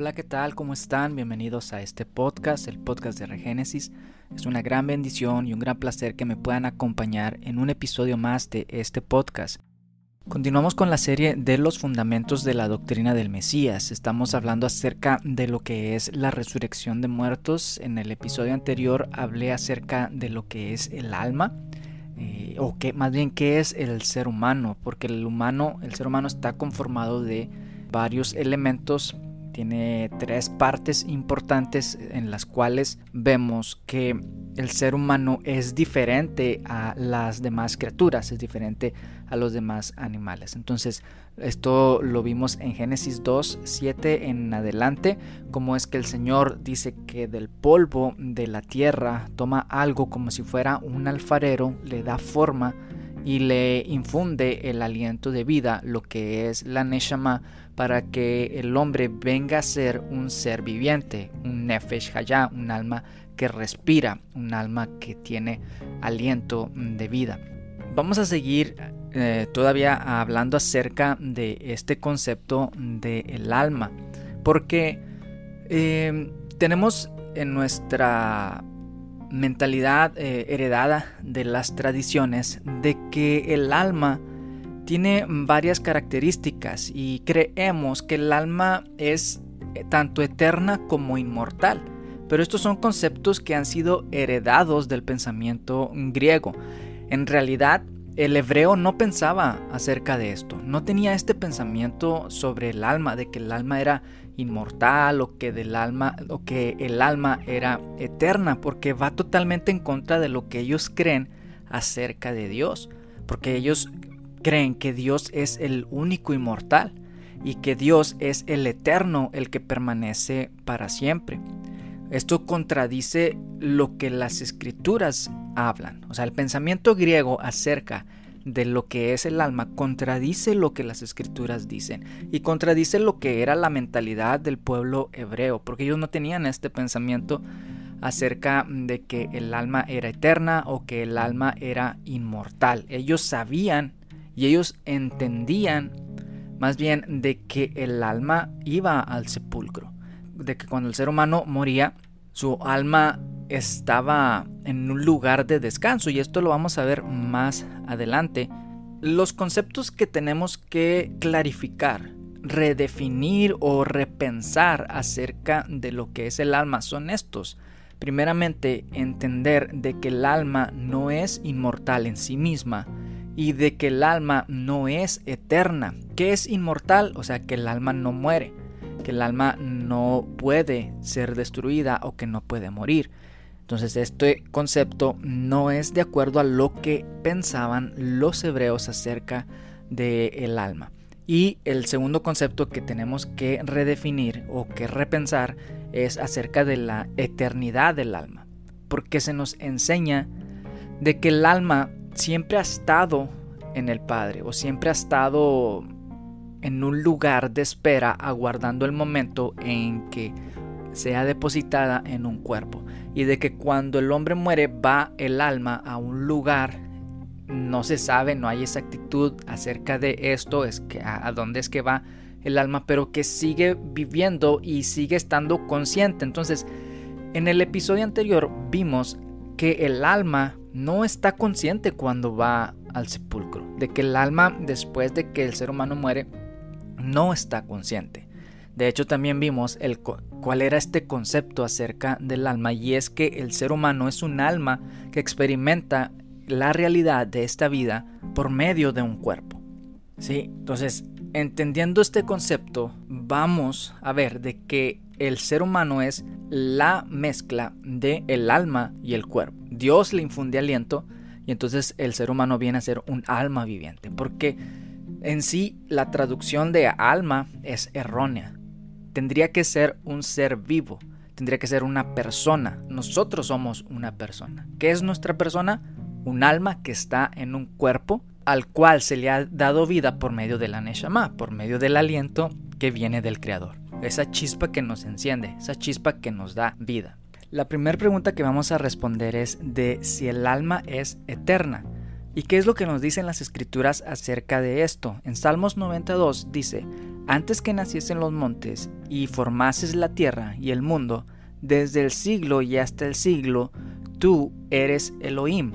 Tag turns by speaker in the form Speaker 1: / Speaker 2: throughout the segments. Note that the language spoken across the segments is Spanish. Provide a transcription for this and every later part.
Speaker 1: Hola, ¿qué tal? ¿Cómo están? Bienvenidos a este podcast, el podcast de Regénesis. Es una gran bendición y un gran placer que me puedan acompañar en un episodio más de este podcast. Continuamos con la serie de los fundamentos de la doctrina del Mesías. Estamos hablando acerca de lo que es la resurrección de muertos. En el episodio anterior hablé acerca de lo que es el alma. Eh, o que más bien qué es el ser humano, porque el humano, el ser humano está conformado de varios elementos tiene tres partes importantes en las cuales vemos que el ser humano es diferente a las demás criaturas, es diferente a los demás animales. Entonces, esto lo vimos en Génesis 2, 7 en adelante, como es que el Señor dice que del polvo de la tierra toma algo como si fuera un alfarero, le da forma y le infunde el aliento de vida, lo que es la Neshama, para que el hombre venga a ser un ser viviente, un Nefesh Hayah, un alma que respira, un alma que tiene aliento de vida. Vamos a seguir eh, todavía hablando acerca de este concepto del alma, porque eh, tenemos en nuestra mentalidad eh, heredada de las tradiciones de que el alma tiene varias características y creemos que el alma es eh, tanto eterna como inmortal. Pero estos son conceptos que han sido heredados del pensamiento griego. En realidad, el hebreo no pensaba acerca de esto, no tenía este pensamiento sobre el alma, de que el alma era inmortal o que del alma o que el alma era eterna, porque va totalmente en contra de lo que ellos creen acerca de Dios, porque ellos creen que Dios es el único inmortal y que Dios es el eterno, el que permanece para siempre. Esto contradice lo que las escrituras hablan, o sea, el pensamiento griego acerca de lo que es el alma contradice lo que las escrituras dicen y contradice lo que era la mentalidad del pueblo hebreo, porque ellos no tenían este pensamiento acerca de que el alma era eterna o que el alma era inmortal. Ellos sabían y ellos entendían más bien de que el alma iba al sepulcro, de que cuando el ser humano moría, su alma estaba en un lugar de descanso y esto lo vamos a ver más adelante. Los conceptos que tenemos que clarificar, redefinir o repensar acerca de lo que es el alma son estos. Primeramente, entender de que el alma no es inmortal en sí misma y de que el alma no es eterna. ¿Qué es inmortal? O sea, que el alma no muere, que el alma no puede ser destruida o que no puede morir. Entonces este concepto no es de acuerdo a lo que pensaban los hebreos acerca del alma. Y el segundo concepto que tenemos que redefinir o que repensar es acerca de la eternidad del alma. Porque se nos enseña de que el alma siempre ha estado en el Padre o siempre ha estado en un lugar de espera aguardando el momento en que sea depositada en un cuerpo y de que cuando el hombre muere va el alma a un lugar no se sabe, no hay exactitud acerca de esto, es que a, dónde es que va el alma, pero que sigue viviendo y sigue estando consciente. Entonces, en el episodio anterior vimos que el alma no está consciente cuando va al sepulcro, de que el alma después de que el ser humano muere no está consciente. De hecho, también vimos el, cuál era este concepto acerca del alma y es que el ser humano es un alma que experimenta la realidad de esta vida por medio de un cuerpo. ¿Sí? Entonces, entendiendo este concepto, vamos a ver de que el ser humano es la mezcla de el alma y el cuerpo. Dios le infunde aliento y entonces el ser humano viene a ser un alma viviente, porque en sí la traducción de alma es errónea tendría que ser un ser vivo, tendría que ser una persona. Nosotros somos una persona. ¿Qué es nuestra persona? Un alma que está en un cuerpo al cual se le ha dado vida por medio de la Neshama, por medio del aliento que viene del Creador. Esa chispa que nos enciende, esa chispa que nos da vida. La primera pregunta que vamos a responder es de si el alma es eterna. ¿Y qué es lo que nos dicen las escrituras acerca de esto? En Salmos 92 dice, antes que naciesen los montes y formases la tierra y el mundo, desde el siglo y hasta el siglo, tú eres Elohim.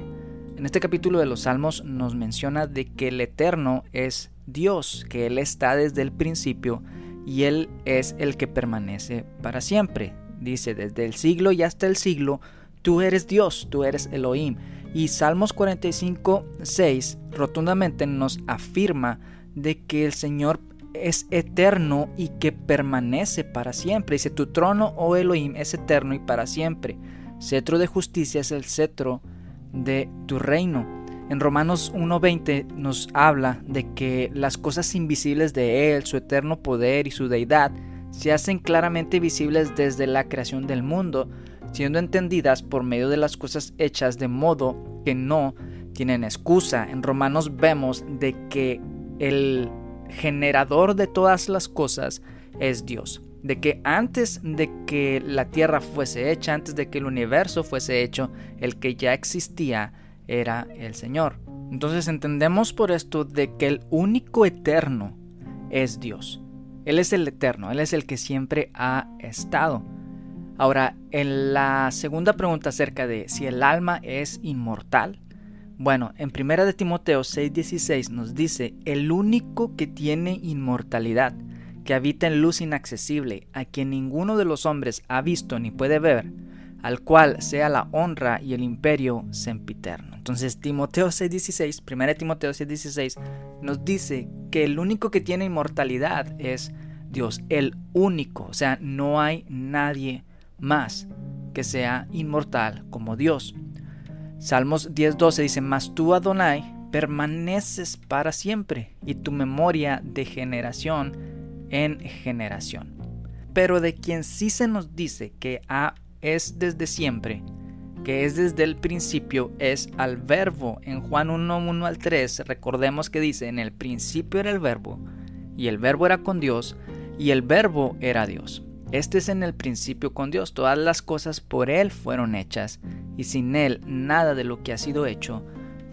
Speaker 1: En este capítulo de los Salmos nos menciona de que el Eterno es Dios, que Él está desde el principio y Él es el que permanece para siempre. Dice, desde el siglo y hasta el siglo, tú eres Dios, tú eres Elohim. Y Salmos 45, 6 rotundamente nos afirma de que el Señor es eterno y que permanece para siempre. Dice, tu trono, oh Elohim, es eterno y para siempre. Cetro de justicia es el cetro de tu reino. En Romanos 1.20 nos habla de que las cosas invisibles de Él, su eterno poder y su deidad, se hacen claramente visibles desde la creación del mundo, siendo entendidas por medio de las cosas hechas de modo que no tienen excusa. En Romanos vemos de que el generador de todas las cosas es Dios. De que antes de que la tierra fuese hecha, antes de que el universo fuese hecho, el que ya existía era el Señor. Entonces entendemos por esto de que el único eterno es Dios. Él es el eterno, Él es el que siempre ha estado. Ahora, en la segunda pregunta acerca de si el alma es inmortal, bueno, en 1 de Timoteo 6:16 nos dice, el único que tiene inmortalidad, que habita en luz inaccesible, a quien ninguno de los hombres ha visto ni puede ver, al cual sea la honra y el imperio sempiterno. Entonces Timoteo 6:16, 1 Timoteo 6:16 nos dice que el único que tiene inmortalidad es Dios, el único, o sea, no hay nadie más que sea inmortal como Dios. Salmos 10:12 dice, mas tú Adonai permaneces para siempre y tu memoria de generación en generación. Pero de quien sí se nos dice que ha es desde siempre, que es desde el principio, es al verbo. En Juan 1, 1 al 3, recordemos que dice, en el principio era el verbo, y el verbo era con Dios, y el verbo era Dios. Este es en el principio con Dios, todas las cosas por Él fueron hechas, y sin Él nada de lo que ha sido hecho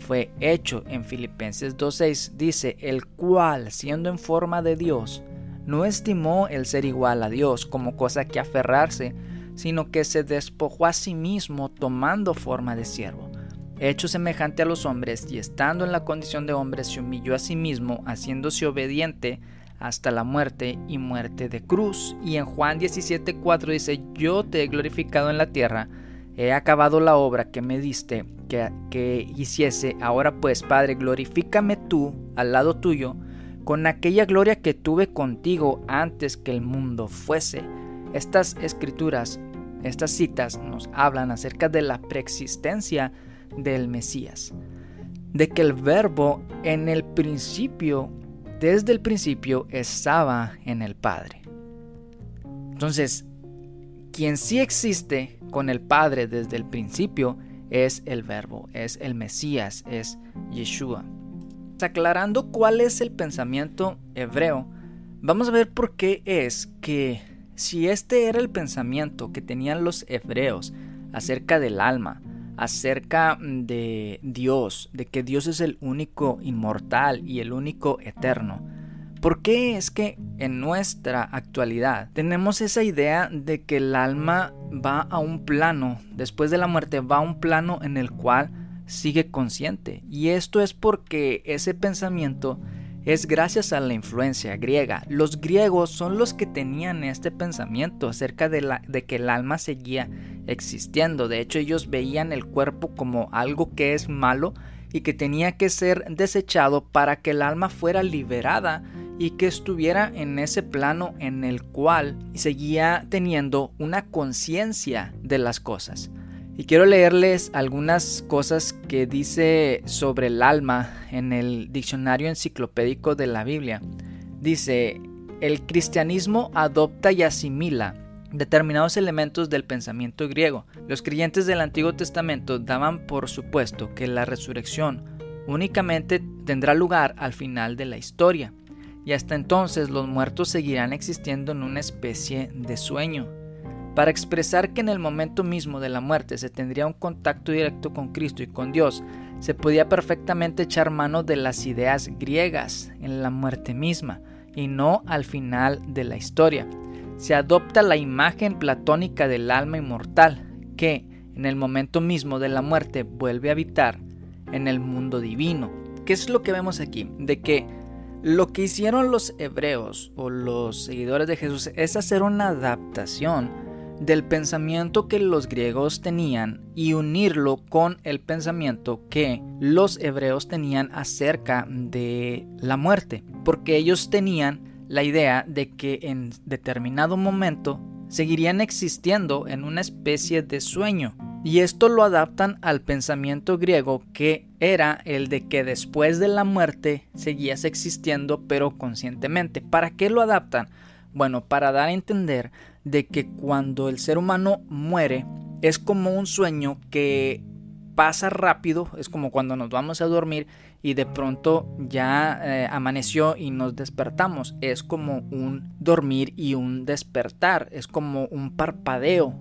Speaker 1: fue hecho. En Filipenses 2.6 dice, el cual, siendo en forma de Dios, no estimó el ser igual a Dios como cosa que aferrarse, sino que se despojó a sí mismo tomando forma de siervo. Hecho semejante a los hombres y estando en la condición de hombre, se humilló a sí mismo, haciéndose obediente hasta la muerte y muerte de cruz. Y en Juan 17:4 dice, yo te he glorificado en la tierra, he acabado la obra que me diste que, que hiciese, ahora pues, Padre, glorifícame tú al lado tuyo, con aquella gloria que tuve contigo antes que el mundo fuese. Estas escrituras, estas citas nos hablan acerca de la preexistencia del Mesías, de que el verbo en el principio, desde el principio, estaba en el Padre. Entonces, quien sí existe con el Padre desde el principio es el verbo, es el Mesías, es Yeshua. Aclarando cuál es el pensamiento hebreo, vamos a ver por qué es que si este era el pensamiento que tenían los hebreos acerca del alma, acerca de Dios, de que Dios es el único inmortal y el único eterno, ¿por qué es que en nuestra actualidad tenemos esa idea de que el alma va a un plano, después de la muerte va a un plano en el cual sigue consciente? Y esto es porque ese pensamiento es gracias a la influencia griega. Los griegos son los que tenían este pensamiento acerca de, de, que el alma seguía existiendo. De hecho, ellos veían el cuerpo como algo que es malo y que tenía que ser desechado para que el alma fuera liberada y que estuviera en ese plano en el cual seguía teniendo una conciencia de las cosas. Y quiero leerles algunas cosas que dice sobre el alma en el diccionario enciclopédico de la Biblia. Dice, el cristianismo adopta y asimila determinados elementos del pensamiento griego. Los creyentes del Antiguo Testamento daban por supuesto que la resurrección únicamente tendrá lugar al final de la historia, y hasta entonces los muertos seguirán existiendo en una especie de sueño. Para expresar que en el momento mismo de la muerte se tendría un contacto directo con Cristo y con Dios, se podía perfectamente echar mano de las ideas griegas en la muerte misma, y no al final de la historia. Se adopta la imagen platónica del alma inmortal, que en el momento mismo de la muerte vuelve a habitar en el mundo divino. ¿Qué es lo que vemos aquí? De que lo que hicieron los hebreos o los seguidores de Jesús es hacer una adaptación del pensamiento que los griegos tenían y unirlo con el pensamiento que los hebreos tenían acerca de la muerte, porque ellos tenían la idea de que en determinado momento seguirían existiendo en una especie de sueño. Y esto lo adaptan al pensamiento griego que era el de que después de la muerte seguías existiendo pero conscientemente. ¿Para qué lo adaptan? Bueno, para dar a entender de que cuando el ser humano muere es como un sueño que pasa rápido, es como cuando nos vamos a dormir y de pronto ya eh, amaneció y nos despertamos. Es como un dormir y un despertar, es como un parpadeo.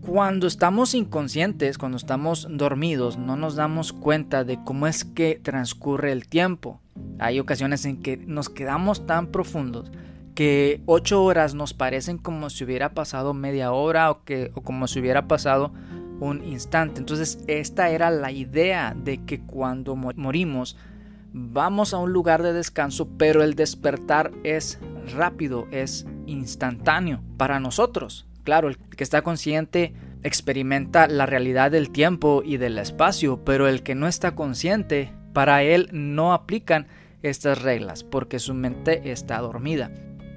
Speaker 1: Cuando estamos inconscientes, cuando estamos dormidos, no nos damos cuenta de cómo es que transcurre el tiempo. Hay ocasiones en que nos quedamos tan profundos que ocho horas nos parecen como si hubiera pasado media hora o, que, o como si hubiera pasado un instante. Entonces esta era la idea de que cuando morimos vamos a un lugar de descanso, pero el despertar es rápido, es instantáneo para nosotros. Claro, el que está consciente experimenta la realidad del tiempo y del espacio, pero el que no está consciente, para él no aplican estas reglas porque su mente está dormida.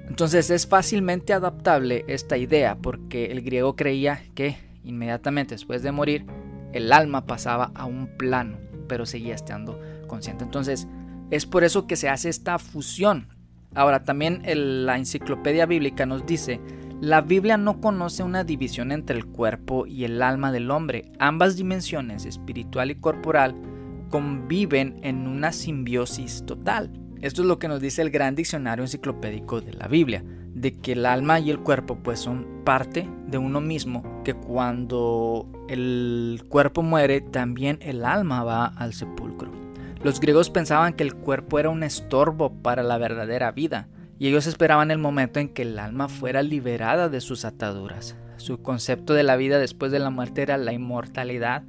Speaker 1: Entonces es fácilmente adaptable esta idea porque el griego creía que inmediatamente después de morir el alma pasaba a un plano, pero seguía estando consciente. Entonces es por eso que se hace esta fusión. Ahora también la enciclopedia bíblica nos dice, la Biblia no conoce una división entre el cuerpo y el alma del hombre. Ambas dimensiones, espiritual y corporal, conviven en una simbiosis total. Esto es lo que nos dice el gran diccionario enciclopédico de la Biblia, de que el alma y el cuerpo pues son parte de uno mismo, que cuando el cuerpo muere también el alma va al sepulcro. Los griegos pensaban que el cuerpo era un estorbo para la verdadera vida, y ellos esperaban el momento en que el alma fuera liberada de sus ataduras. Su concepto de la vida después de la muerte era la inmortalidad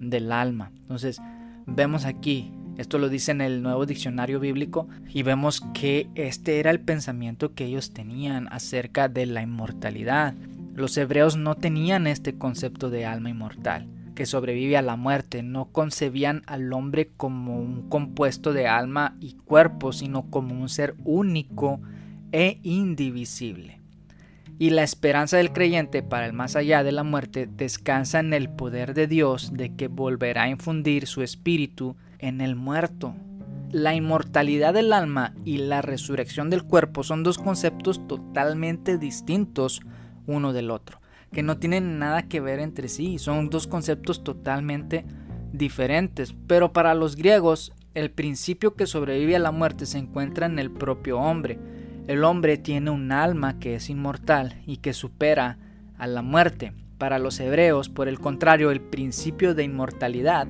Speaker 1: del alma. Entonces, vemos aquí esto lo dice en el nuevo diccionario bíblico y vemos que este era el pensamiento que ellos tenían acerca de la inmortalidad. Los hebreos no tenían este concepto de alma inmortal que sobrevive a la muerte, no concebían al hombre como un compuesto de alma y cuerpo, sino como un ser único e indivisible. Y la esperanza del creyente para el más allá de la muerte descansa en el poder de Dios de que volverá a infundir su espíritu en el muerto. La inmortalidad del alma y la resurrección del cuerpo son dos conceptos totalmente distintos uno del otro, que no tienen nada que ver entre sí, son dos conceptos totalmente diferentes, pero para los griegos el principio que sobrevive a la muerte se encuentra en el propio hombre. El hombre tiene un alma que es inmortal y que supera a la muerte. Para los hebreos, por el contrario, el principio de inmortalidad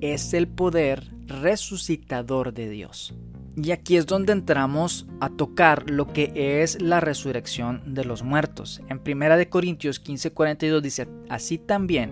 Speaker 1: es el poder resucitador de Dios. Y aquí es donde entramos a tocar lo que es la resurrección de los muertos. En 1 Corintios 15:42 dice, así también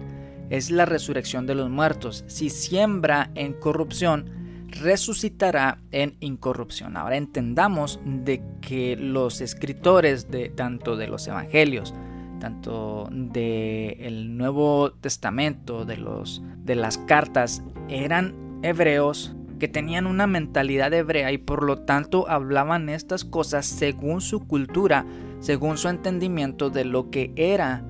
Speaker 1: es la resurrección de los muertos. Si siembra en corrupción, resucitará en incorrupción. Ahora entendamos de que los escritores de tanto de los evangelios tanto del Nuevo Testamento, de, los, de las cartas, eran hebreos que tenían una mentalidad hebrea y por lo tanto hablaban estas cosas según su cultura, según su entendimiento de lo que era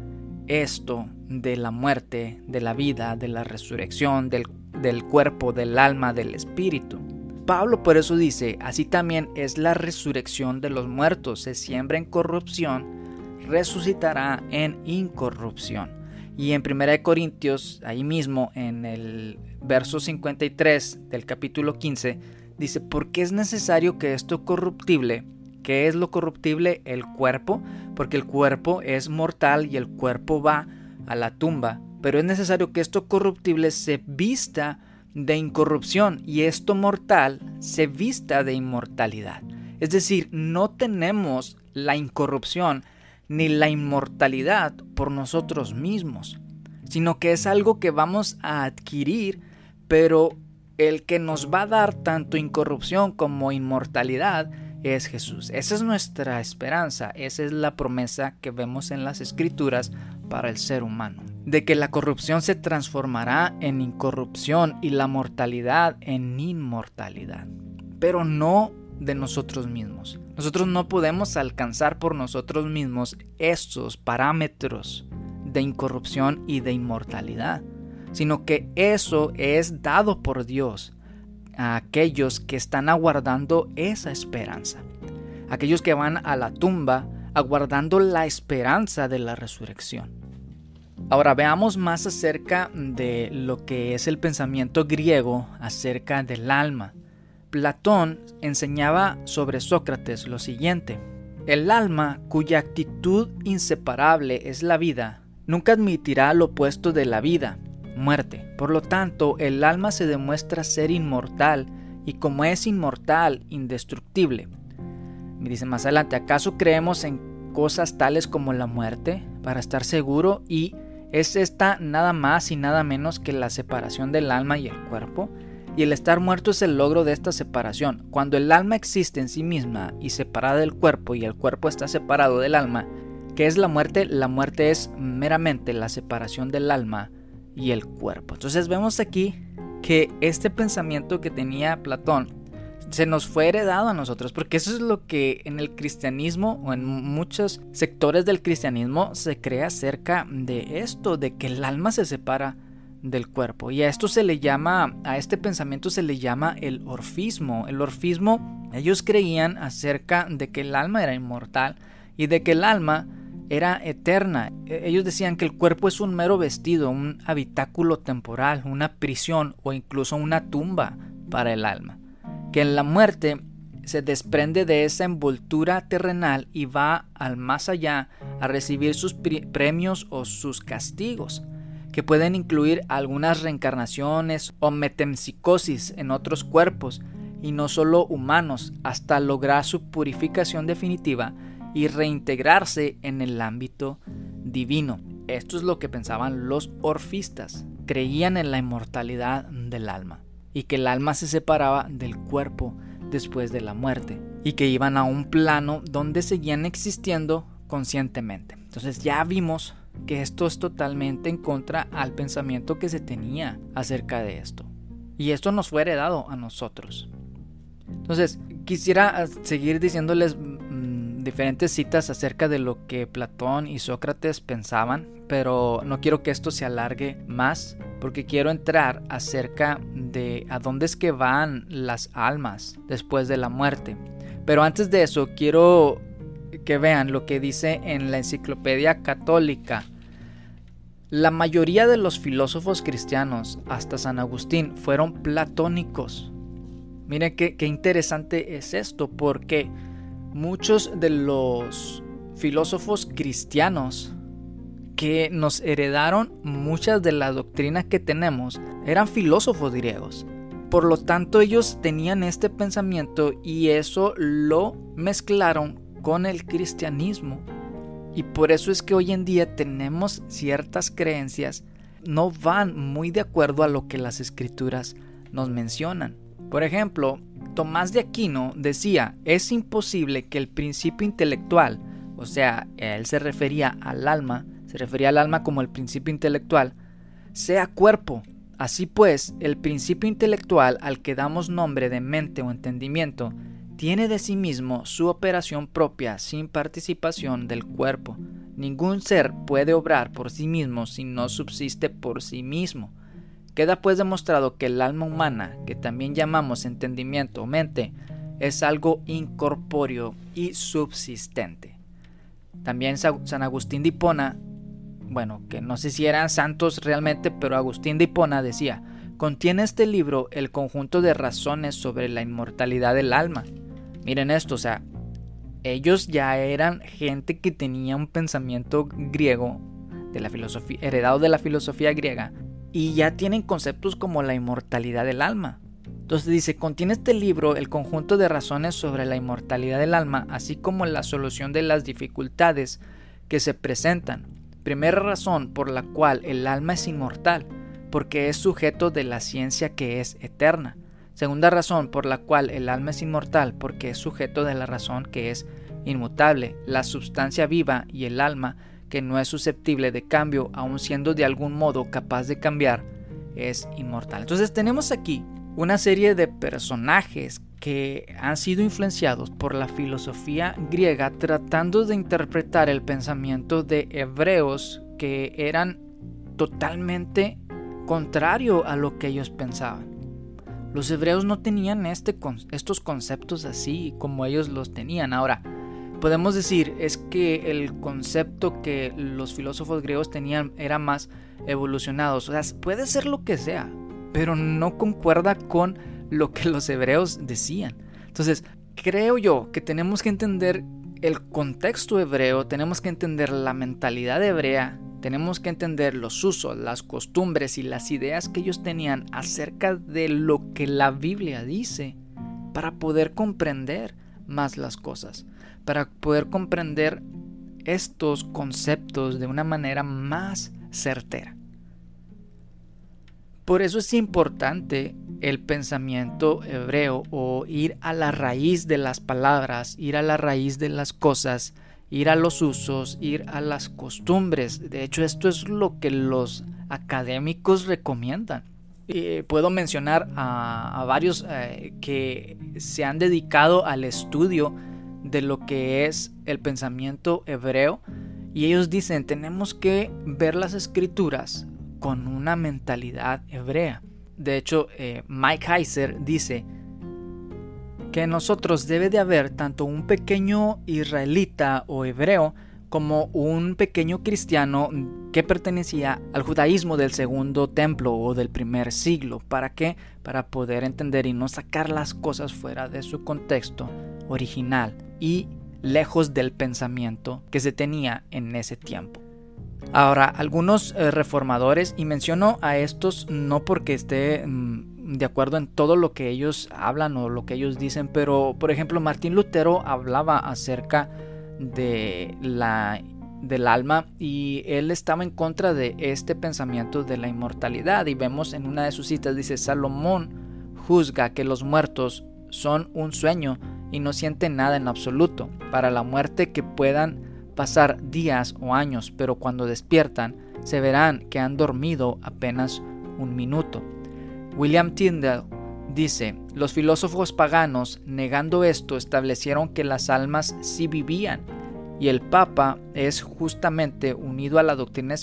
Speaker 1: esto de la muerte, de la vida, de la resurrección, del, del cuerpo, del alma, del espíritu. Pablo por eso dice, así también es la resurrección de los muertos, se siembra en corrupción resucitará en incorrupción. Y en 1 Corintios, ahí mismo en el verso 53 del capítulo 15, dice, porque es necesario que esto corruptible, ¿qué es lo corruptible? El cuerpo, porque el cuerpo es mortal y el cuerpo va a la tumba, pero es necesario que esto corruptible se vista de incorrupción y esto mortal se vista de inmortalidad. Es decir, no tenemos la incorrupción ni la inmortalidad por nosotros mismos, sino que es algo que vamos a adquirir, pero el que nos va a dar tanto incorrupción como inmortalidad es Jesús. Esa es nuestra esperanza, esa es la promesa que vemos en las escrituras para el ser humano, de que la corrupción se transformará en incorrupción y la mortalidad en inmortalidad, pero no de nosotros mismos. Nosotros no podemos alcanzar por nosotros mismos estos parámetros de incorrupción y de inmortalidad, sino que eso es dado por Dios a aquellos que están aguardando esa esperanza, aquellos que van a la tumba aguardando la esperanza de la resurrección. Ahora veamos más acerca de lo que es el pensamiento griego acerca del alma. Platón enseñaba sobre Sócrates lo siguiente. El alma, cuya actitud inseparable es la vida, nunca admitirá lo opuesto de la vida, muerte. Por lo tanto, el alma se demuestra ser inmortal y como es inmortal, indestructible. Me dice más adelante, ¿acaso creemos en cosas tales como la muerte para estar seguro y es esta nada más y nada menos que la separación del alma y el cuerpo? Y el estar muerto es el logro de esta separación. Cuando el alma existe en sí misma y separada del cuerpo y el cuerpo está separado del alma, ¿qué es la muerte? La muerte es meramente la separación del alma y el cuerpo. Entonces vemos aquí que este pensamiento que tenía Platón se nos fue heredado a nosotros, porque eso es lo que en el cristianismo o en muchos sectores del cristianismo se cree acerca de esto, de que el alma se separa del cuerpo. Y a esto se le llama, a este pensamiento se le llama el orfismo. El orfismo, ellos creían acerca de que el alma era inmortal y de que el alma era eterna. E, ellos decían que el cuerpo es un mero vestido, un habitáculo temporal, una prisión o incluso una tumba para el alma. Que en la muerte se desprende de esa envoltura terrenal y va al más allá a recibir sus premios o sus castigos, que pueden incluir algunas reencarnaciones o metempsicosis en otros cuerpos, y no solo humanos, hasta lograr su purificación definitiva y reintegrarse en el ámbito divino. Esto es lo que pensaban los orfistas. Creían en la inmortalidad del alma y que el alma se separaba del cuerpo después de la muerte y que iban a un plano donde seguían existiendo conscientemente. Entonces ya vimos que esto es totalmente en contra al pensamiento que se tenía acerca de esto. Y esto nos fue heredado a nosotros. Entonces, quisiera seguir diciéndoles diferentes citas acerca de lo que Platón y Sócrates pensaban, pero no quiero que esto se alargue más porque quiero entrar acerca de a dónde es que van las almas después de la muerte. Pero antes de eso quiero que vean lo que dice en la enciclopedia católica. La mayoría de los filósofos cristianos, hasta San Agustín, fueron platónicos. Miren qué, qué interesante es esto, porque muchos de los filósofos cristianos que nos heredaron muchas de las doctrinas que tenemos eran filósofos griegos. Por lo tanto, ellos tenían este pensamiento y eso lo mezclaron con el cristianismo. Y por eso es que hoy en día tenemos ciertas creencias no van muy de acuerdo a lo que las escrituras nos mencionan. Por ejemplo, Tomás de Aquino decía, es imposible que el principio intelectual, o sea, él se refería al alma, se refería al alma como el principio intelectual, sea cuerpo. Así pues, el principio intelectual al que damos nombre de mente o entendimiento, tiene de sí mismo su operación propia sin participación del cuerpo. Ningún ser puede obrar por sí mismo si no subsiste por sí mismo. Queda pues demostrado que el alma humana, que también llamamos entendimiento o mente, es algo incorpóreo y subsistente. También San Agustín de Hipona, bueno, que no sé si eran santos realmente, pero Agustín de Hipona decía, contiene este libro el conjunto de razones sobre la inmortalidad del alma. Miren esto, o sea, ellos ya eran gente que tenía un pensamiento griego de la filosofía, heredado de la filosofía griega, y ya tienen conceptos como la inmortalidad del alma. Entonces dice, contiene este libro el conjunto de razones sobre la inmortalidad del alma, así como la solución de las dificultades que se presentan. Primera razón por la cual el alma es inmortal, porque es sujeto de la ciencia que es eterna. Segunda razón por la cual el alma es inmortal, porque es sujeto de la razón que es inmutable, la sustancia viva y el alma, que no es susceptible de cambio, aun siendo de algún modo capaz de cambiar, es inmortal. Entonces tenemos aquí una serie de personajes que han sido influenciados por la filosofía griega tratando de interpretar el pensamiento de hebreos que eran totalmente contrario a lo que ellos pensaban. Los hebreos no tenían este, estos conceptos así como ellos los tenían. Ahora, podemos decir es que el concepto que los filósofos griegos tenían era más evolucionado. O sea, puede ser lo que sea pero no concuerda con lo que los hebreos decían. Entonces, creo yo que tenemos que entender el contexto hebreo, tenemos que entender la mentalidad hebrea, tenemos que entender los usos, las costumbres y las ideas que ellos tenían acerca de lo que la Biblia dice para poder comprender más las cosas, para poder comprender estos conceptos de una manera más certera. Por eso es importante el pensamiento hebreo o ir a la raíz de las palabras, ir a la raíz de las cosas, ir a los usos, ir a las costumbres. De hecho, esto es lo que los académicos recomiendan. puedo mencionar a, varios eh, que se han dedicado al estudio de lo que es el pensamiento hebreo y ellos dicen tenemos que ver las escrituras con una mentalidad hebrea. De hecho, eh, Mike Heiser dice que nosotros debe de haber tanto un pequeño israelita o hebreo como un pequeño cristiano que pertenecía al judaísmo del segundo templo o del primer siglo. ¿Para qué? Para poder entender y no sacar las cosas fuera de su contexto original y lejos del pensamiento que se tenía en ese tiempo. Ahora, algunos eh, reformadores, y menciono a estos no porque esté mm, de acuerdo en todo lo que ellos hablan o lo que ellos dicen, pero por ejemplo Martín Lutero hablaba acerca de la del alma y él estaba en contra de este pensamiento de la inmortalidad y vemos en una de sus citas dice Salomón juzga que los muertos son un sueño y no sienten nada en absoluto para la muerte que puedan pasar días o años, pero cuando despiertan se verán que han dormido apenas un minuto. William Tyndall dice, los filósofos paganos, negando esto, establecieron que las almas sí vivían, y el Papa es justamente unido a la doctrina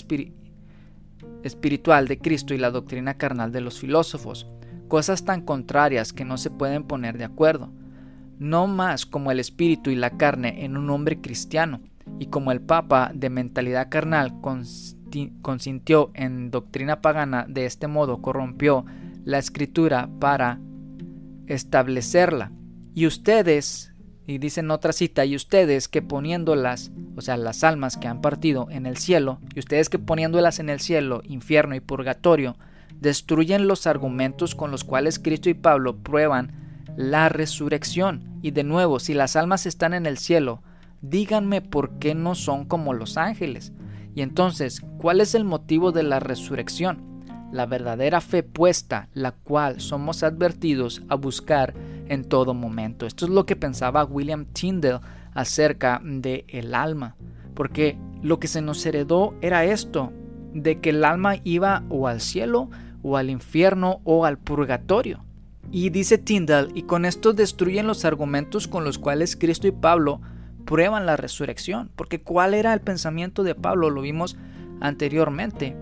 Speaker 1: espiritual de Cristo y la doctrina carnal de los filósofos, cosas tan contrarias que no se pueden poner de acuerdo, no más como el espíritu y la carne en un hombre cristiano, y como el Papa de mentalidad carnal consintió en doctrina pagana, de este modo corrompió la escritura para establecerla. Y ustedes, y dicen otra cita, y ustedes que poniéndolas, o sea, las almas que han partido en el cielo, y ustedes que poniéndolas en el cielo, infierno y purgatorio, destruyen los argumentos con los cuales Cristo y Pablo prueban la resurrección. Y de nuevo, si las almas están en el cielo, díganme por qué no son como los ángeles. Y entonces, ¿cuál es el motivo de la resurrección? La verdadera fe puesta, la cual somos advertidos a buscar en todo momento. Esto es lo que pensaba William Tyndale acerca de el alma, porque lo que se nos heredó era esto, de que el alma iba o al cielo o al infierno o al purgatorio. Y dice Tyndall, y con esto destruyen los argumentos con los cuales Cristo y Pablo prueban la resurrección. Porque ¿cuál era el pensamiento de Pablo? Lo vimos anteriormente.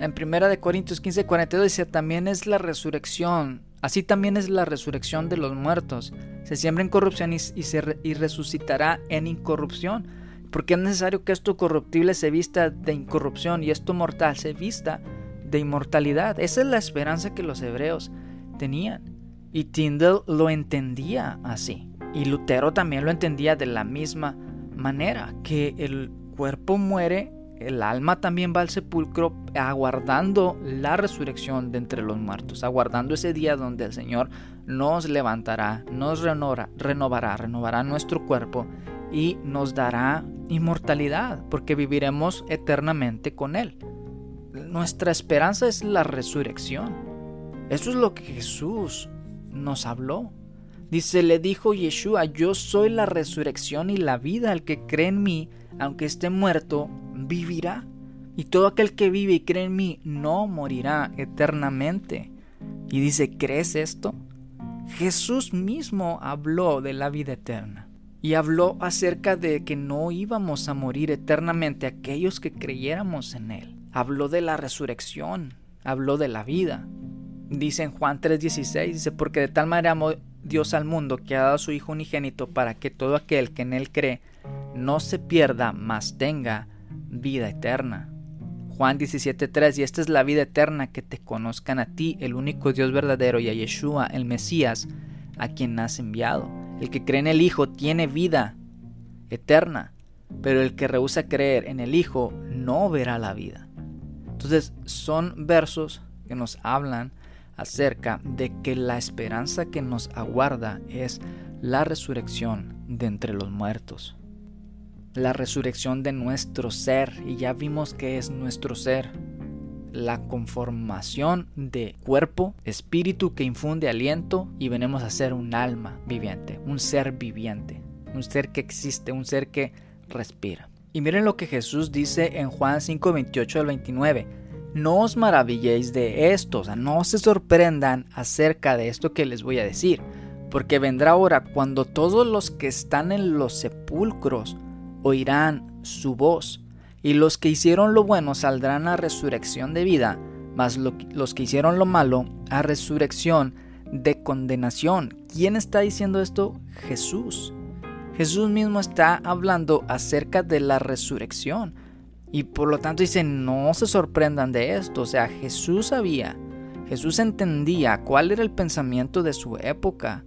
Speaker 1: En 1 Corintios 15, 42 dice, también es la resurrección. Así también es la resurrección de los muertos. Se siembra en corrupción y, se, resucitará en incorrupción. Porque es necesario que esto corruptible se vista de incorrupción y esto mortal se vista de inmortalidad. Esa es la esperanza que los hebreos tenían. Y Tyndall lo entendía así. Y Lutero también lo entendía de la misma manera, que el cuerpo muere el alma también va al sepulcro aguardando la resurrección de entre los muertos, aguardando ese día donde el Señor nos levantará, nos renovará, renovará, renovará nuestro cuerpo y nos dará inmortalidad, porque viviremos eternamente con Él. Nuestra esperanza es la resurrección. Eso es lo que Jesús nos habló. Dice, le dijo Yeshua, yo soy la resurrección y la vida, el que cree en mí, aunque esté muerto, vivirá. Y todo aquel que vive y cree en mí no morirá eternamente. Y dice, ¿crees esto? Jesús mismo habló de la vida eterna. Y habló acerca de que no íbamos a morir eternamente aquellos que creyéramos en Él. Habló de la resurrección, habló de la vida. Dice en Juan 3:16, dice, porque de tal manera amó Dios al mundo que ha dado a su Hijo unigénito para que todo aquel que en Él cree no se pierda, mas tenga vida eterna. Juan 17:3, y esta es la vida eterna, que te conozcan a ti, el único Dios verdadero, y a Yeshua, el Mesías, a quien has enviado. El que cree en el Hijo tiene vida eterna, pero el que rehúsa creer en el Hijo no verá la vida. Entonces son versos que nos hablan acerca de que la esperanza que nos aguarda es la resurrección de entre los muertos. La resurrección de nuestro ser, y ya vimos que es nuestro ser, la conformación de cuerpo, espíritu que infunde aliento y venimos a ser un alma viviente, un ser viviente, un ser que existe, un ser que respira. Y miren lo que Jesús dice en Juan 5, 28 al 29. No os maravilléis de esto, o sea, no se sorprendan acerca de esto que les voy a decir, porque vendrá hora cuando todos los que están en los sepulcros oirán su voz y los que hicieron lo bueno saldrán a resurrección de vida, mas los que hicieron lo malo a resurrección de condenación. ¿Quién está diciendo esto? Jesús. Jesús mismo está hablando acerca de la resurrección. Y por lo tanto dice, no se sorprendan de esto. O sea, Jesús sabía, Jesús entendía cuál era el pensamiento de su época.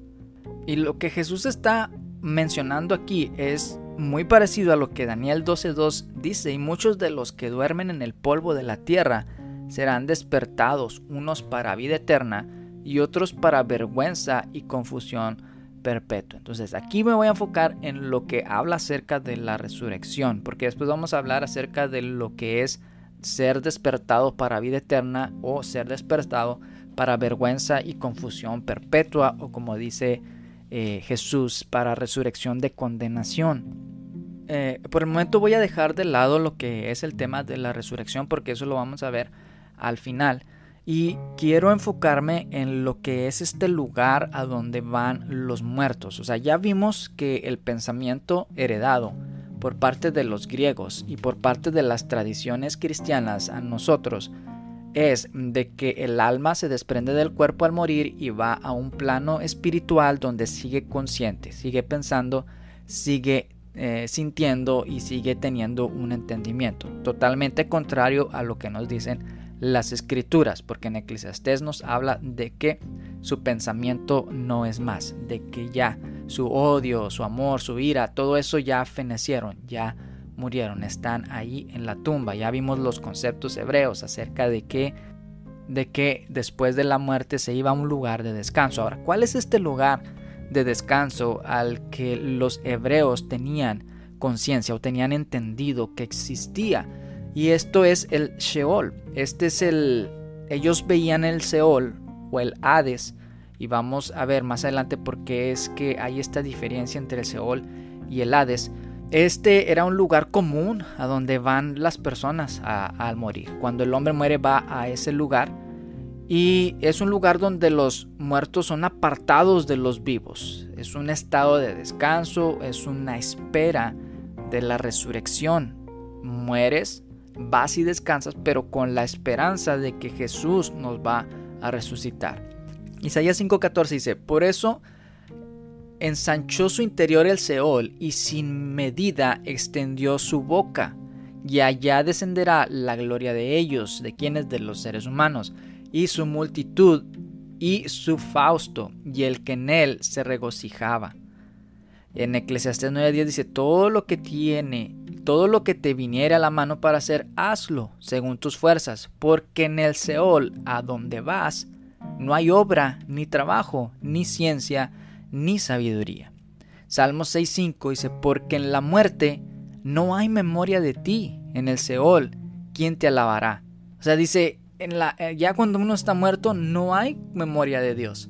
Speaker 1: Y lo que Jesús está mencionando aquí es muy parecido a lo que Daniel 12.2 dice, y muchos de los que duermen en el polvo de la tierra serán despertados, unos para vida eterna y otros para vergüenza y confusión perpetua. Entonces aquí me voy a enfocar en lo que habla acerca de la resurrección, porque después vamos a hablar acerca de lo que es ser despertado para vida eterna o ser despertado para vergüenza y confusión perpetua o como dice eh, Jesús para resurrección de condenación. Eh, por el momento voy a dejar de lado lo que es el tema de la resurrección porque eso lo vamos a ver al final. Y quiero enfocarme en lo que es este lugar a donde van los muertos. O sea, ya vimos que el pensamiento heredado por parte de los griegos y por parte de las tradiciones cristianas a nosotros es de que el alma se desprende del cuerpo al morir y va a un plano espiritual donde sigue consciente, sigue pensando, sigue eh, sintiendo y sigue teniendo un entendimiento. Totalmente contrario a lo que nos dicen las escrituras, porque en Eclesiastés nos habla de que su pensamiento no es más, de que ya su odio, su amor, su ira, todo eso ya fenecieron, ya murieron, están ahí en la tumba. Ya vimos los conceptos hebreos acerca de que de que después de la muerte se iba a un lugar de descanso. Ahora, ¿cuál es este lugar de descanso al que los hebreos tenían conciencia o tenían entendido que existía? Y esto es el Sheol. Este es el ellos veían el Seol o el Hades y vamos a ver más adelante por qué es que hay esta diferencia entre el Seol y el Hades este era un lugar común a donde van las personas al morir. Cuando el hombre muere va a ese lugar y es un lugar donde los muertos son apartados de los vivos. Es un estado de descanso, es una espera de la resurrección. Mueres, vas y descansas, pero con la esperanza de que Jesús nos va a resucitar. Isaías 5:14 dice, por eso ensanchó su interior el Seol y sin medida extendió su boca, y allá descenderá la gloria de ellos, de quienes de los seres humanos, y su multitud, y su fausto, y el que en él se regocijaba. En Eclesiastés 9:10 dice, todo lo que tiene todo lo que te viniere a la mano para hacer, hazlo según tus fuerzas, porque en el Seol, a donde vas, no hay obra, ni trabajo, ni ciencia, ni sabiduría. Salmo 6.5 dice, porque en la muerte no hay memoria de ti, en el Seol, ¿quién te alabará? O sea, dice, eh, ya cuando uno está muerto no hay memoria de Dios.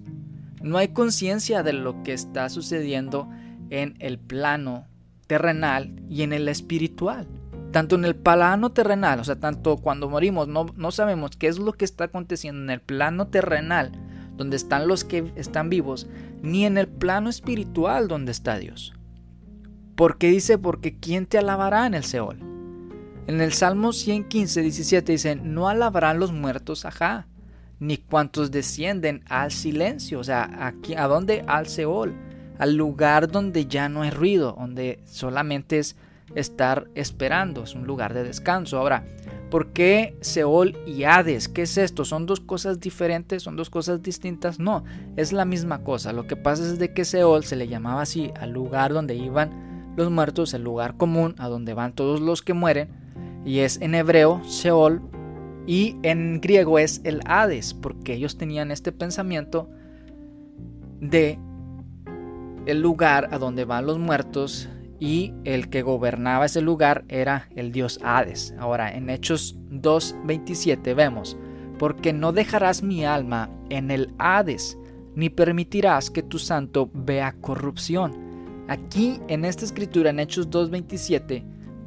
Speaker 1: No hay conciencia de lo que está sucediendo en el plano terrenal y en el espiritual. Tanto en el plano terrenal, o sea, tanto cuando morimos no, no sabemos qué es lo que está aconteciendo en el plano terrenal, donde están los que están vivos, ni en el plano espiritual donde está Dios. ¿Por qué dice? Porque ¿quién te alabará en el Seol? En el Salmo 115, 17 dice, no alabarán los muertos, ajá, ni cuantos descienden al silencio, o sea, aquí, ¿a dónde? Al Seol, al lugar donde ya no hay ruido, donde solamente es estar esperando, es un lugar de descanso. Ahora, ¿por qué Seol y Hades? ¿Qué es esto? ¿Son dos cosas diferentes? ¿Son dos cosas distintas? No, es la misma cosa. Lo que pasa es de que Seol se le llamaba así al lugar donde iban los muertos, el lugar común a donde van todos los que mueren, y es en hebreo Sheol y en griego es el Hades, porque ellos tenían este pensamiento de el lugar a donde van los muertos y el que gobernaba ese lugar era el dios Hades. Ahora, en Hechos 2:27 vemos, porque no dejarás mi alma en el Hades, ni permitirás que tu santo vea corrupción. Aquí en esta escritura, en Hechos 2:27,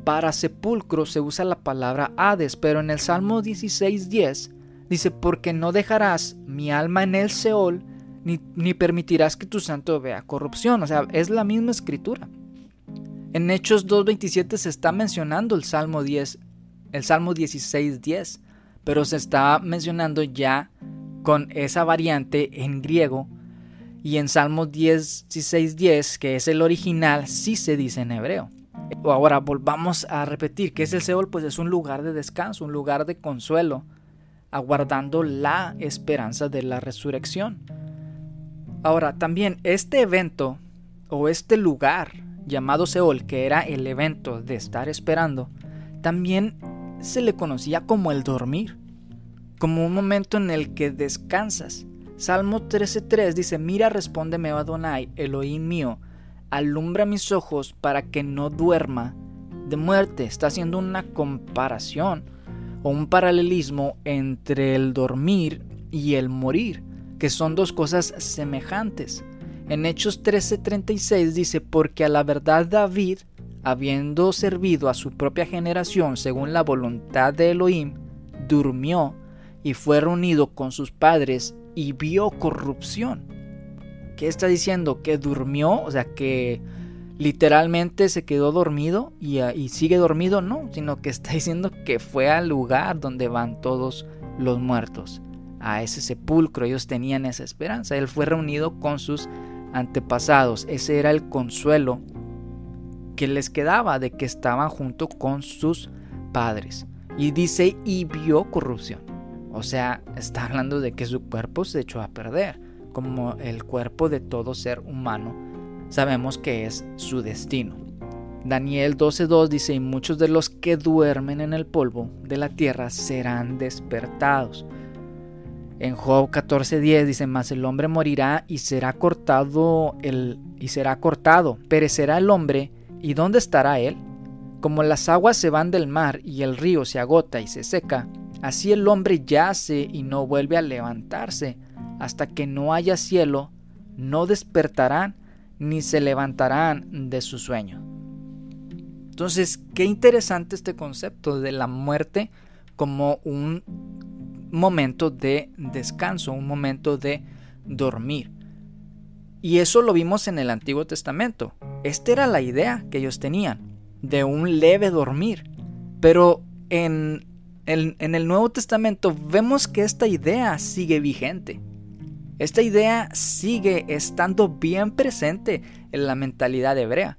Speaker 1: para sepulcro se usa la palabra Hades, pero en el Salmo 16.10 dice, porque no dejarás mi alma en el Seol, ni, permitirás que tu santo vea corrupción. O sea, es la misma escritura. En Hechos 2.27 se está mencionando el Salmo 10, el Salmo 16.10, pero se está mencionando ya con esa variante en griego. Y en Salmo 16.10, que es el original, sí se dice en hebreo. Ahora volvamos a repetir que es el Seol, pues es un lugar de descanso, un lugar de consuelo, aguardando la esperanza de la resurrección. Ahora, también este evento o este lugar llamado Seol, que era el evento de estar esperando, también se le conocía como el dormir, como un momento en el que descansas. Salmo 13.3 dice, mira, respóndeme, Adonai, Elohim mío, alumbra mis ojos para que no duerma de muerte. Está haciendo una comparación o un paralelismo entre el dormir y el morir, que son dos cosas semejantes. En Hechos 13:36 dice, porque a la verdad David, habiendo servido a su propia generación según la voluntad de Elohim, durmió y fue reunido con sus padres y vio corrupción. ¿Qué está diciendo? Que durmió, o sea, que literalmente se quedó dormido y, ah, y, sigue dormido, no, sino que está diciendo que fue al lugar donde van todos los muertos, a ese sepulcro, ellos tenían esa esperanza, él fue reunido con sus antepasados, ese era el consuelo que les quedaba de que estaban junto con sus padres. Y dice, y vio corrupción. O sea, está hablando de que su cuerpo se echó a perder como el cuerpo de todo ser humano, sabemos que es su destino. Daniel 12.2 dice, y muchos de los que duermen en el polvo de la tierra serán despertados. En Job 14:10 dice, mas el hombre morirá y será cortado el y será cortado, perecerá el hombre, ¿y dónde estará él? Como las aguas se van del mar y el río se agota y se seca, así el hombre yace y no vuelve a levantarse hasta que no haya cielo, no despertarán ni se levantarán de su sueño. Entonces, qué interesante este concepto de la muerte como un momento de descanso, un momento de dormir. Y eso lo vimos en el Antiguo Testamento. Esta era la idea que ellos tenían, de un leve dormir. Pero en, en el Nuevo Testamento vemos que esta idea sigue vigente. Esta idea sigue estando bien presente en la mentalidad hebrea.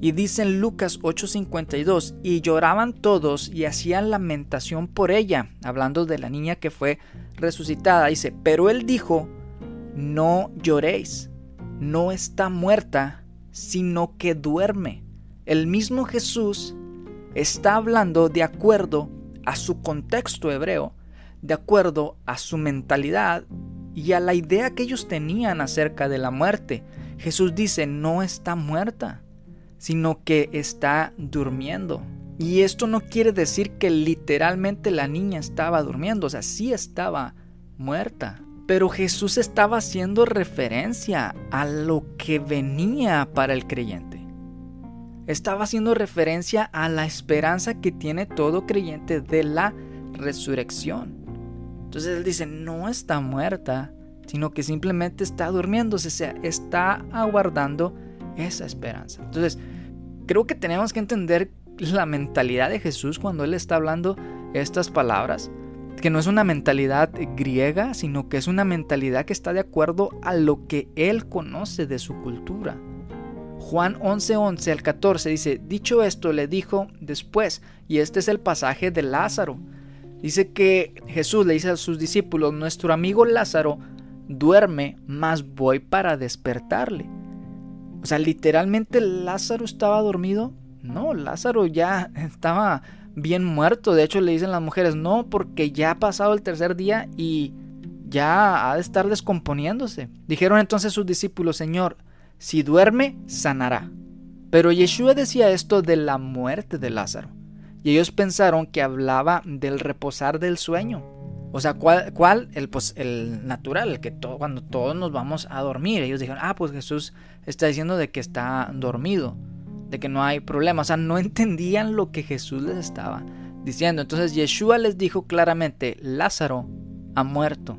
Speaker 1: Y dice en Lucas 8:52, y lloraban todos y hacían lamentación por ella, hablando de la niña que fue resucitada. Dice, pero él dijo, no lloréis, no está muerta, sino que duerme. El mismo Jesús está hablando de acuerdo a su contexto hebreo, de acuerdo a su mentalidad y a la idea que ellos tenían acerca de la muerte. Jesús dice, no está muerta, sino que está durmiendo. Y esto no quiere decir que literalmente la niña estaba durmiendo, o sea, sí estaba muerta. Pero Jesús estaba haciendo referencia a lo que venía para el creyente. Estaba haciendo referencia a la esperanza que tiene todo creyente de la resurrección. Entonces él dice, no está muerta, sino que simplemente está durmiéndose, o sea, está aguardando esa esperanza. Entonces, creo que tenemos que entender la mentalidad de Jesús cuando Él está hablando estas palabras, que no es una mentalidad griega, sino que es una mentalidad que está de acuerdo a lo que Él conoce de su cultura. Juan 11:11 11 al 14 dice, dicho esto le dijo después, y este es el pasaje de Lázaro. Dice que Jesús le dice a sus discípulos, nuestro amigo Lázaro duerme, mas voy para despertarle. O sea, literalmente Lázaro estaba dormido. No, Lázaro ya estaba bien muerto. De hecho, le dicen las mujeres, no, porque ya ha pasado el tercer día y ya ha de estar descomponiéndose. Dijeron entonces sus discípulos, Señor, si duerme, sanará. Pero Yeshua decía esto de la muerte de Lázaro. Y ellos pensaron que hablaba del reposar del sueño. O sea, ¿cuál? El, pues, el natural, que todo, cuando todos nos vamos a dormir. Ellos dijeron, ah, pues Jesús está diciendo de que está dormido, de que no hay problema. O sea, no entendían lo que Jesús les estaba diciendo. Entonces Yeshua les dijo claramente, Lázaro ha muerto.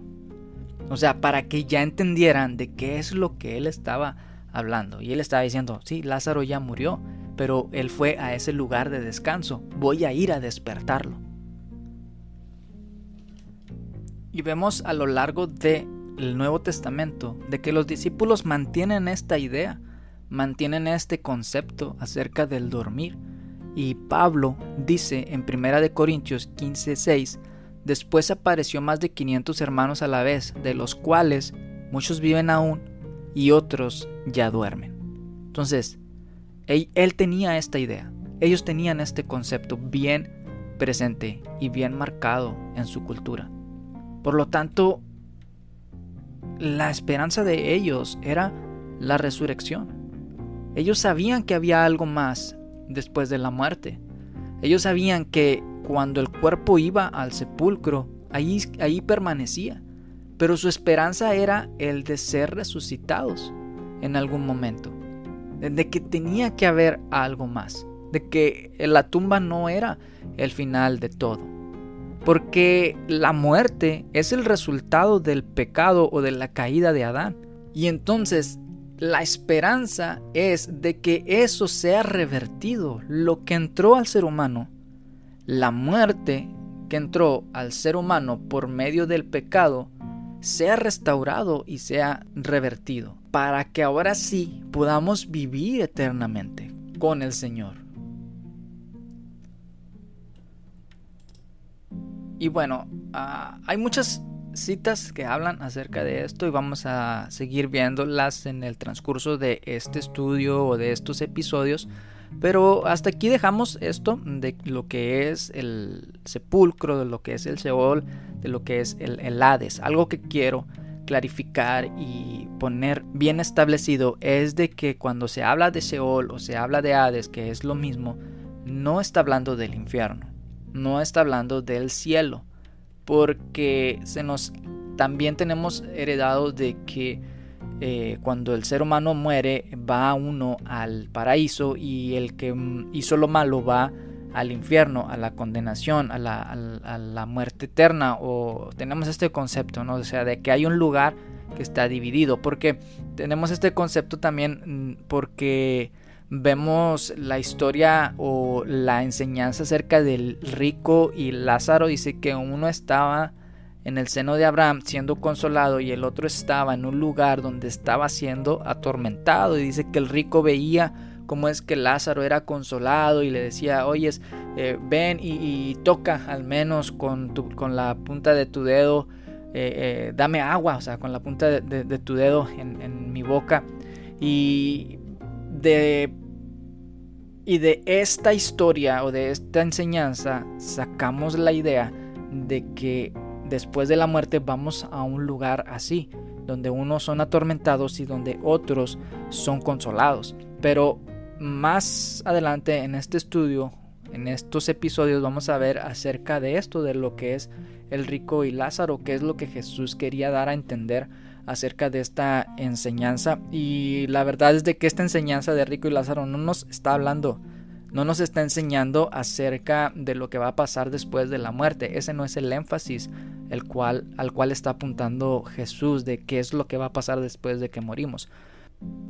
Speaker 1: O sea, para que ya entendieran de qué es lo que él estaba hablando. Y él estaba diciendo, sí, Lázaro ya murió, pero él fue a ese lugar de descanso. Voy a ir a despertarlo. Y vemos a lo largo del Nuevo Testamento de que los discípulos mantienen esta idea, mantienen este concepto acerca del dormir. Y Pablo dice en 1 de Corintios 15:6, después apareció más de 500 hermanos a la vez, de los cuales muchos viven aún y otros ya duermen. Entonces, él, tenía esta idea, ellos tenían este concepto bien presente y bien marcado en su cultura. Por lo tanto, la esperanza de ellos era la resurrección. Ellos sabían que había algo más después de la muerte. Ellos sabían que cuando el cuerpo iba al sepulcro, ahí, ahí permanecía. Pero su esperanza era el de ser resucitados en algún momento. De que tenía que haber algo más. De que la tumba no era el final de todo porque la muerte es el resultado del pecado o de la caída de Adán. Y entonces la esperanza es de que eso sea revertido, lo que entró al ser humano, la muerte que entró al ser humano por medio del pecado, sea restaurado y sea revertido, para que ahora sí podamos vivir eternamente con el Señor. Y bueno, ah, hay muchas citas que hablan acerca de esto y vamos a seguir viéndolas en el transcurso de este estudio o de estos episodios. Pero hasta aquí dejamos esto de lo que es el sepulcro, de lo que es el Seol, de lo que es el, Hades. Algo que quiero clarificar y poner bien establecido es de que cuando se habla de Seol o se habla de Hades, que es lo mismo, no está hablando del infierno no está hablando del cielo, porque se nos también tenemos heredado de que eh, cuando el ser humano muere va uno al paraíso y el que hizo lo malo va al infierno, a la condenación, a la, a la, muerte eterna, o tenemos este concepto, ¿no? O sea, de que hay un lugar que está dividido, porque tenemos este concepto también mm, porque vemos la historia o la enseñanza acerca del rico y Lázaro. Dice que uno estaba en el seno de Abraham siendo consolado y el otro estaba en un lugar donde estaba siendo atormentado. Y dice que el rico veía cómo es que Lázaro era consolado y le decía, oyes, eh, ven y, toca al menos con, con la punta de tu dedo, eh, eh, dame agua, o sea, con la punta de, tu dedo en, en mi boca. Y de Y de esta historia o de esta enseñanza sacamos la idea de que después de la muerte vamos a un lugar así, donde unos son atormentados y donde otros son consolados. Pero más adelante en este estudio, en estos episodios, vamos a ver acerca de esto, de lo que es el rico y Lázaro, qué es lo que Jesús quería dar a entender acerca de esta enseñanza. Y la verdad es de que esta enseñanza de rico y Lázaro no nos está hablando no nos está enseñando acerca de lo que va a pasar después de la muerte. Ese no es el énfasis el cual, al cual está apuntando Jesús de qué es lo que va a pasar después de que morimos.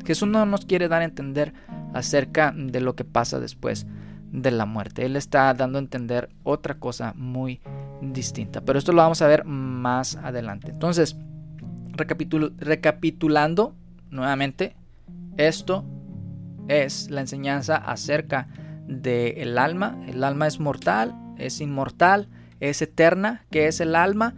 Speaker 1: Jesús no nos quiere dar a entender acerca de lo que pasa después de la muerte. Él está dando a entender otra cosa muy distinta. Pero esto lo vamos a ver más adelante. Entonces, recapitulando nuevamente, esto es la enseñanza acerca del alma. El alma es mortal, es inmortal, es eterna. ¿Qué es el alma?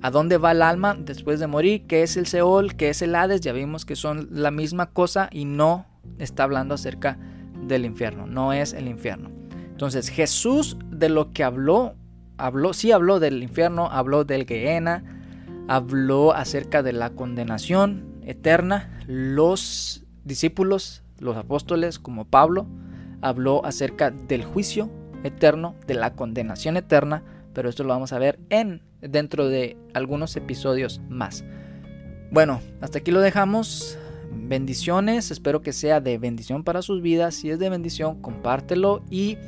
Speaker 1: ¿A dónde va el alma después de morir? ¿Qué es el Seol? ¿Qué es el Hades? Ya vimos que son la misma cosa y no está hablando acerca del infierno. No es el infierno. Entonces Jesús de lo que habló, habló, sí habló del infierno, habló del Gehenna, habló acerca de la condenación eterna. Los discípulos, los apóstoles como Pablo, habló acerca del juicio eterno, de la condenación eterna, pero esto lo vamos a ver en dentro de algunos episodios más. Bueno, hasta aquí lo dejamos. Bendiciones, espero que sea de bendición para sus vidas. Si es de bendición, compártelo y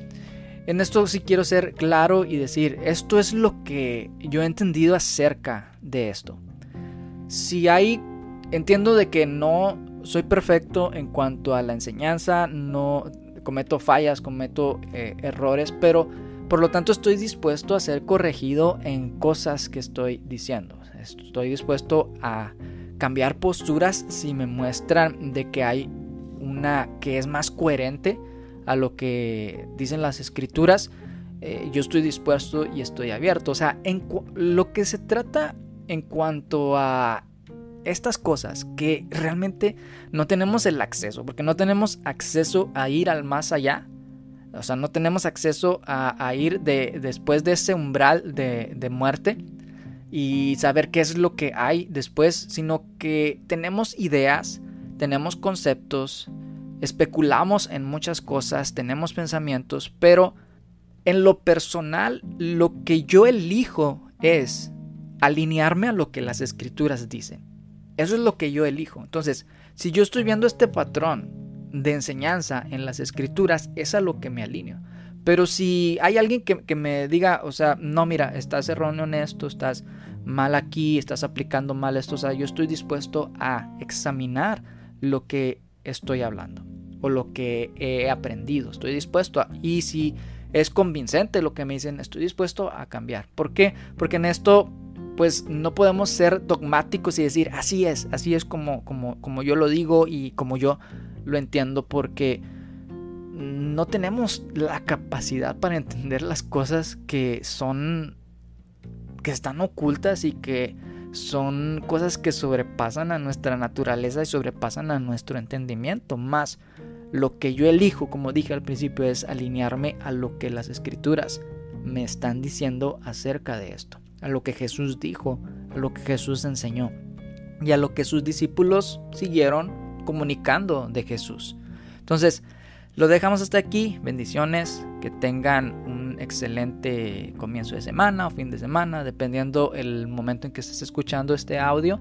Speaker 1: en esto sí quiero ser claro y decir, esto es lo que yo he entendido acerca de esto. Si hay entiendo de que no soy perfecto en cuanto a la enseñanza, no cometo fallas, cometo eh, errores, pero por lo tanto estoy dispuesto a ser corregido en cosas que estoy diciendo. Estoy dispuesto a cambiar posturas si me muestran de que hay una que es más coherente a lo que dicen las escrituras. Eh, yo estoy dispuesto y estoy abierto. O sea, en lo que se trata en cuanto a estas cosas que realmente no tenemos el acceso, porque no tenemos acceso a ir al más allá. O sea, no tenemos acceso a, ir de, después de ese umbral de, de muerte y saber qué es lo que hay después, sino que tenemos ideas, tenemos conceptos, especulamos en muchas cosas, tenemos pensamientos, pero en lo personal lo que yo elijo es alinearme a lo que las escrituras dicen. Eso es lo que yo elijo. Entonces, si yo estoy viendo este patrón de enseñanza en las escrituras, es a lo que me alineo. Pero si hay alguien que, me diga, o sea, no, mira, estás erróneo en esto, estás mal aquí, estás aplicando mal esto, o sea, yo estoy dispuesto a examinar lo que estoy hablando o lo que he aprendido. Estoy dispuesto a... Y si es convincente lo que me dicen, estoy dispuesto a cambiar. ¿Por qué? Porque en esto pues no podemos ser dogmáticos y decir así es, así es como, como, como yo lo digo y como yo lo entiendo, porque no tenemos la capacidad para entender las cosas que son, que están ocultas y que son cosas que sobrepasan a nuestra naturaleza y sobrepasan a nuestro entendimiento. Más lo que yo elijo, como dije al principio, es alinearme a lo que las escrituras me están diciendo acerca de esto a lo que Jesús dijo, a lo que Jesús enseñó y a lo que sus discípulos siguieron comunicando de Jesús. Entonces, lo dejamos hasta aquí. Bendiciones, que tengan un excelente comienzo de semana o fin de semana, dependiendo el momento en que estés escuchando este audio.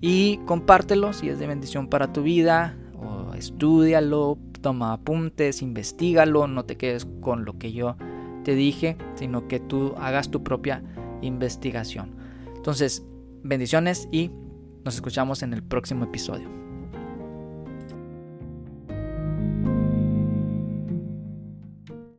Speaker 1: Y compártelo si es de bendición para tu vida, o estudialo, toma apuntes, investigalo, no te quedes con lo que yo te dije, sino que tú hagas tu propia investigación. Entonces, bendiciones y nos escuchamos en el próximo episodio.